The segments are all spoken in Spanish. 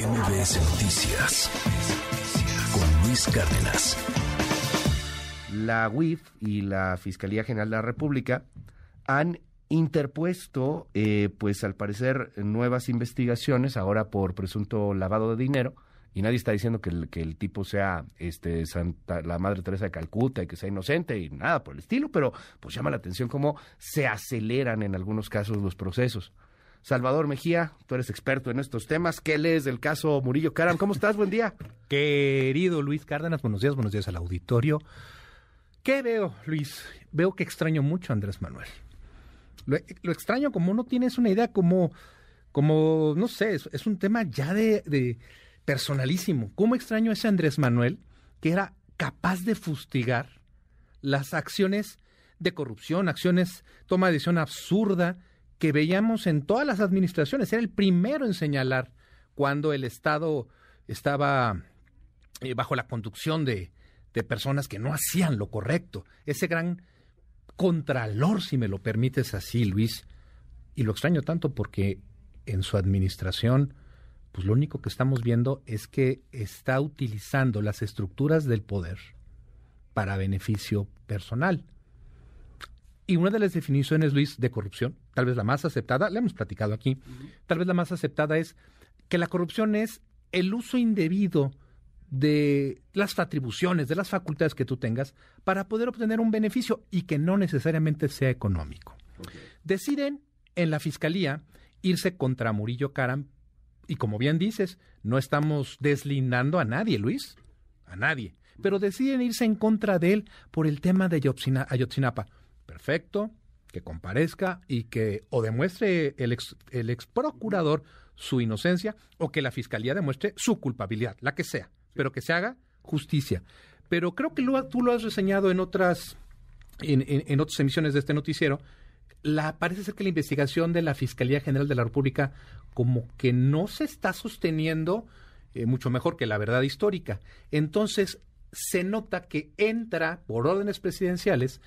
MBS Noticias con Luis Cárdenas. La UIF y la Fiscalía General de la República han interpuesto, eh, pues al parecer, nuevas investigaciones ahora por presunto lavado de dinero y nadie está diciendo que el, que el tipo sea este Santa, la Madre Teresa de Calcuta y que sea inocente y nada por el estilo, pero pues llama la atención cómo se aceleran en algunos casos los procesos. Salvador Mejía, tú eres experto en estos temas. ¿Qué lees del caso Murillo Caram? ¿Cómo estás? Buen día. Querido Luis Cárdenas, buenos días, buenos días al auditorio. ¿Qué veo, Luis? Veo que extraño mucho a Andrés Manuel. Lo, extraño como no tienes una idea, como, como no sé, es, un tema ya de, personalísimo. ¿Cómo extraño a ese Andrés Manuel que era capaz de fustigar las acciones de corrupción, acciones, toma de decisión absurda que veíamos en todas las administraciones? Era el primero en señalar cuando el Estado estaba eh, bajo la conducción de, de personas que no hacían lo correcto. Ese gran contralor, si me lo permites así, Luis. Y lo extraño tanto porque en su administración pues lo único que estamos viendo es que está utilizando las estructuras del poder para beneficio personal. Y una de las definiciones, Luis, de corrupción, tal vez la más aceptada, le hemos platicado aquí, tal vez la más aceptada es que la corrupción es el uso indebido de las atribuciones, de las facultades que tú tengas para poder obtener un beneficio y que no necesariamente sea económico. Deciden en la fiscalía irse contra Murillo Caram y como bien dices, no estamos deslindando a nadie, Luis, a nadie, pero deciden irse en contra de él por el tema de Ayotzinapa. Perfecto, que comparezca y que o demuestre el ex, el procurador su inocencia o que la fiscalía demuestre su culpabilidad, la que sea, pero que se haga justicia. Pero creo que tú lo has reseñado en otras, en, en otras emisiones de este noticiero, la, parece ser que la investigación de la Fiscalía General de la República como que no se está sosteniendo eh, mucho mejor que la verdad histórica. Entonces, se nota que entra, por órdenes presidenciales,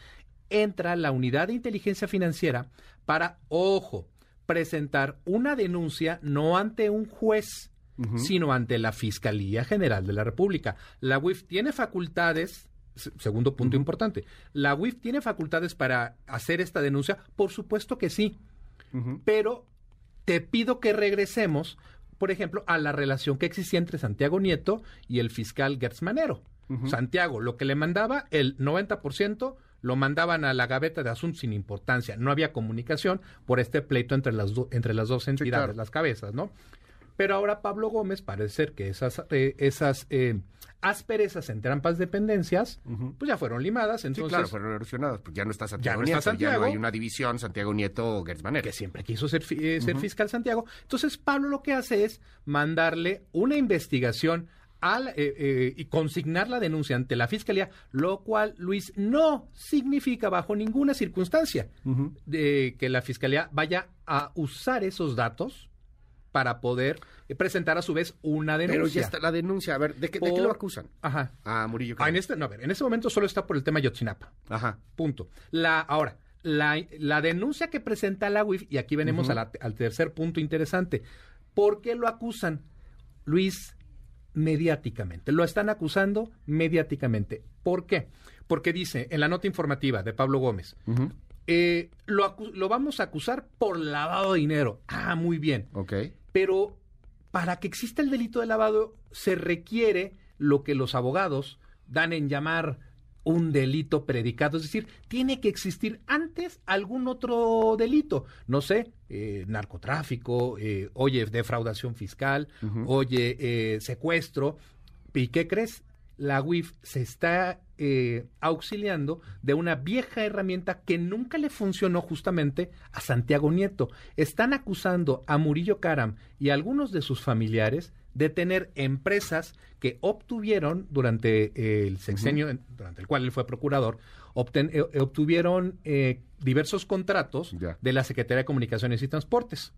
entra la unidad de inteligencia financiera para, ojo, presentar una denuncia no ante un juez, sino ante la Fiscalía General de la República. La UIF tiene facultades Segundo punto importante. ¿La UIF tiene facultades para hacer esta denuncia? Por supuesto que sí. Pero te pido que regresemos, por ejemplo, a la relación que existía entre Santiago Nieto y el fiscal Gertz Manero. Santiago, lo que le mandaba, el 90% lo mandaban a la gaveta de asuntos sin importancia. No había comunicación por este pleito entre las, entre las dos entidades, las cabezas, ¿no? Pero ahora Pablo Gómez parece ser que esas, eh, esas eh, asperezas en trampas dependencias, pues ya fueron limadas. Entonces, sí, claro, fueron erosionadas. Pues ya no está Santiago ya no Nieto, ya no hay una división Santiago Nieto o Que siempre quiso ser, eh, ser fiscal Santiago. Entonces Pablo lo que hace es mandarle una investigación al, y consignar la denuncia ante la fiscalía, lo cual, Luis, no significa bajo ninguna circunstancia de que la fiscalía vaya a usar esos datos para poder eh, presentar a su vez una denuncia. Pero ya está la denuncia. A ver, ¿de qué, lo acusan? Ajá. A Murillo. Ah, en este, no, a ver, en este momento solo está por el tema Yotzinapa. Ajá. Punto. La, ahora, la, la denuncia que presenta la UIF, y aquí venimos al tercer punto interesante. ¿Por qué lo acusan? Luis, mediáticamente. Lo están acusando mediáticamente. ¿Por qué? Porque dice en la nota informativa de Pablo Gómez, eh, lo, lo, vamos a acusar por lavado de dinero. Ah, muy bien. Ok. Pero para que exista el delito de lavado se requiere lo que los abogados dan en llamar un delito predicado, es decir, tiene que existir antes algún otro delito, no sé, eh, narcotráfico, eh, oye, defraudación fiscal, oye, eh, secuestro, ¿y qué crees? la UIF se está eh, auxiliando de una vieja herramienta que nunca le funcionó justamente a Santiago Nieto. Están acusando a Murillo Caram y a algunos de sus familiares de tener empresas que obtuvieron durante eh, el sexenio, durante el cual él fue procurador, eh, obtuvieron diversos contratos de la Secretaría de Comunicaciones y Transportes.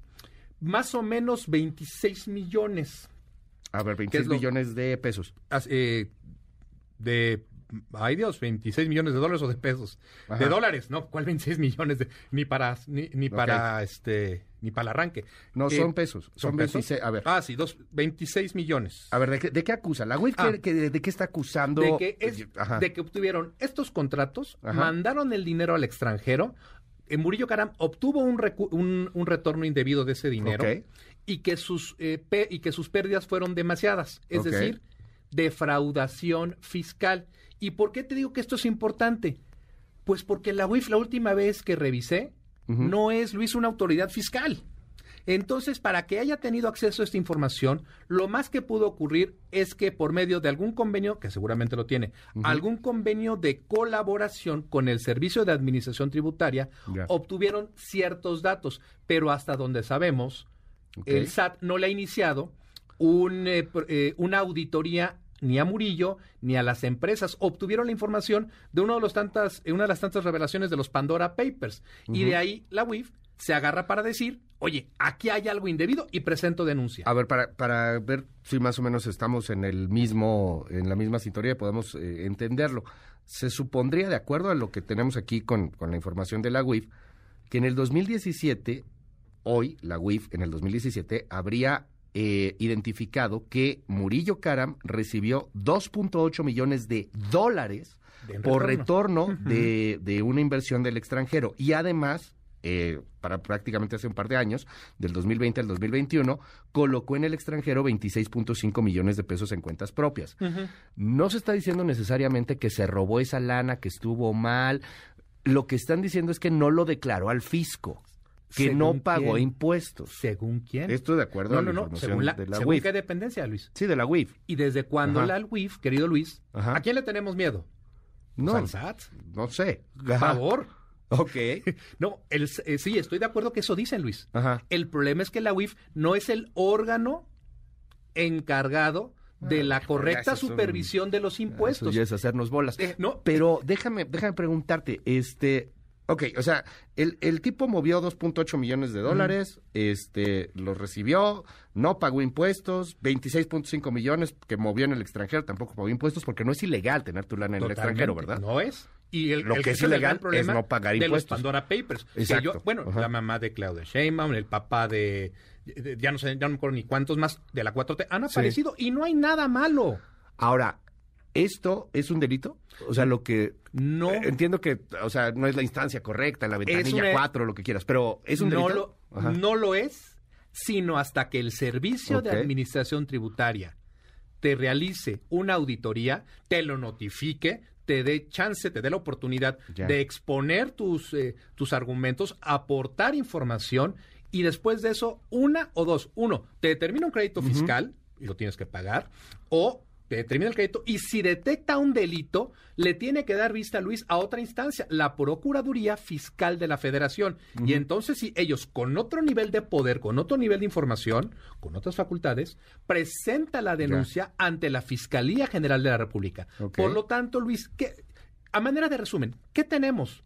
Más o menos 26 millones a ver, 26 millones de pesos. Eh, de ay Dios, 26 millones de dólares o de pesos. Ajá. De dólares, no, ¿cuál 26 millones? De, ni para, ni, ni para este, ni para el arranque. No, Eh, son pesos. Son, pesos? 26. A ver. Ah, sí, dos, 26 millones. A ver, ¿de qué, de qué acusa? ¿La WIF Ah. ¿qué- qué- de, qué está acusando? de que, es, Ajá. de que obtuvieron estos contratos, Ajá. mandaron el dinero al extranjero, eh, Murillo Caram obtuvo un, recu- un, un retorno indebido de ese dinero y, que sus, eh, y que sus pérdidas fueron demasiadas, es decir, defraudación fiscal. ¿Y por qué te digo que esto es importante? Pues porque la UIF la última vez que revisé no es, Luis, una autoridad fiscal. Entonces, para que haya tenido acceso a esta información, lo más que pudo ocurrir es que por medio de algún convenio, que seguramente lo tiene, algún convenio de colaboración con el Servicio de Administración Tributaria, obtuvieron ciertos datos, pero hasta donde sabemos, el SAT no le ha iniciado un, eh, eh, una auditoría ni a Murillo ni a las empresas. Obtuvieron la información de uno de los tantas, eh, una de las tantas revelaciones de los Pandora Papers. Y de ahí la UIF se agarra para decir, oye, aquí hay algo indebido y presento denuncia. A ver, para, para ver si más o menos estamos en el mismo, en la misma sintonía y podemos eh, entenderlo. Se supondría, de acuerdo a lo que tenemos aquí con, con la información de la UIF, que en el 2017, hoy, la UIF en el 2017, habría eh, identificado que Murillo Karam recibió 2.8 millones de dólares De por retorno. retorno de, de una inversión del extranjero. Y además, eh, para prácticamente hace un par de años, del 2020 al 2021, colocó en el extranjero 26.5 millones de pesos en cuentas propias. No se está diciendo necesariamente que se robó esa lana, que estuvo mal. Lo que están diciendo es que no lo declaró al fisco, que ¿Según no pagó quién? impuestos. ¿Según quién? Esto de acuerdo no, a la no, información según la, de la según UIF. qué dependencia, Luis. Sí, de la UIF. ¿Y desde cuándo Ajá. la UIF, querido Luis? Ajá. ¿A quién le tenemos miedo? No, Pues al SAT. no sé. Por favor. Ok. No, el, eh, sí, estoy de acuerdo que eso dicen, Luis. Ajá. El problema es que la UIF no es el órgano encargado de la correcta supervisión de los impuestos. Eso ya es hacernos bolas. Eh, no, Pero déjame, déjame preguntarte, este, ok, o sea, el, el tipo movió 2.8 millones de dólares, este, los recibió, no pagó impuestos, 26.5 millones que movió en el extranjero, tampoco pagó impuestos porque no es ilegal tener tu lana en el extranjero, ¿verdad? No es. Y el, Lo el que es ilegal es no pagar de los impuestos. Pandora Papers. que Exacto. yo- bueno, la mamá de Claudia Sheinbaum, el papá de, de- ya no sé, ya no me acuerdo ni cuántos más de la 4T han Sí. aparecido y no hay nada malo. Ahora, ¿esto es un delito? O sea, lo que... No. eh, Entiendo que, o sea, no es la instancia correcta, la ventanilla una- 4, lo que quieras, pero ¿es un no delito? lo, Ajá. no lo es, sino hasta que el Servicio de. Administración Tributaria te realice una auditoría, te lo notifique, te dé chance, te dé la oportunidad Ya. de exponer tus, eh, tus argumentos, aportar información y después de eso, una o dos. Uno, te determina un crédito fiscal y lo tienes que pagar, o te determina el crédito y si detecta un delito, le tiene que dar vista, Luis, a otra instancia, la Procuraduría Fiscal de la Federación. Y entonces, si ellos con otro nivel de poder, con otro nivel de información, con otras facultades, presenta la denuncia ante la Fiscalía General de la República. Por lo tanto, Luis, ¿qué- a manera de resumen, ¿qué tenemos?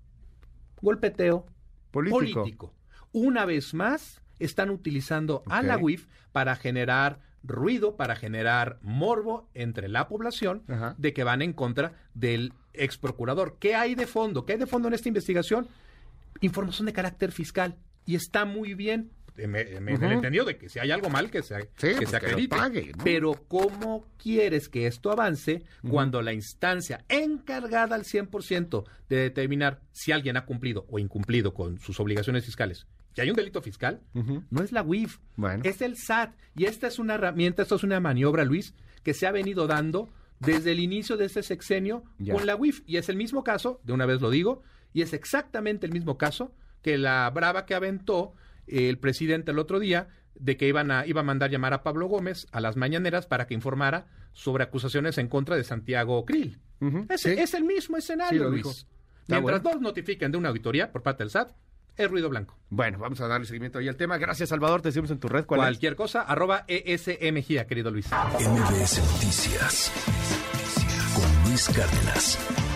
Golpeteo Político. político. Una vez más, están utilizando a la. UIF para generar ruido, para generar morbo entre la población Ajá. de que van en contra del ex procurador. ¿Qué hay de fondo? ¿Qué hay de fondo en esta investigación? Información de carácter fiscal. Y está muy bien. Me, me- Ujú. me entendió de que si hay algo mal, que se, Sí, que pues se que acredite. pague, ¿no? Pero ¿cómo quieres que esto avance cuando la instancia encargada al 100% de determinar si alguien ha cumplido o incumplido con sus obligaciones fiscales, que hay un delito fiscal, no es la UIF, Bueno. es el SAT. Y esta es una herramienta, esto es una maniobra, Luis, que se ha venido dando desde el inicio de este sexenio Ya. con la UIF. Y es el mismo caso, de una vez lo digo, y es exactamente el mismo caso que la brava que aventó eh, el presidente el otro día de que iban a, iba a mandar llamar a Pablo Gómez a las mañaneras para que informara sobre acusaciones en contra de Santiago Krill. Es, sí. es el mismo escenario, Luis. Mientras bueno. dos notifiquen de una auditoría por parte del SAT, es ruido blanco. Bueno, vamos a darle seguimiento ahí al tema. Gracias, Salvador. Te seguimos en tu red. ¿Cuál es? Cualquier cosa, arroba ESMGIA, querido Luis. MBS Noticias con Luis Cárdenas.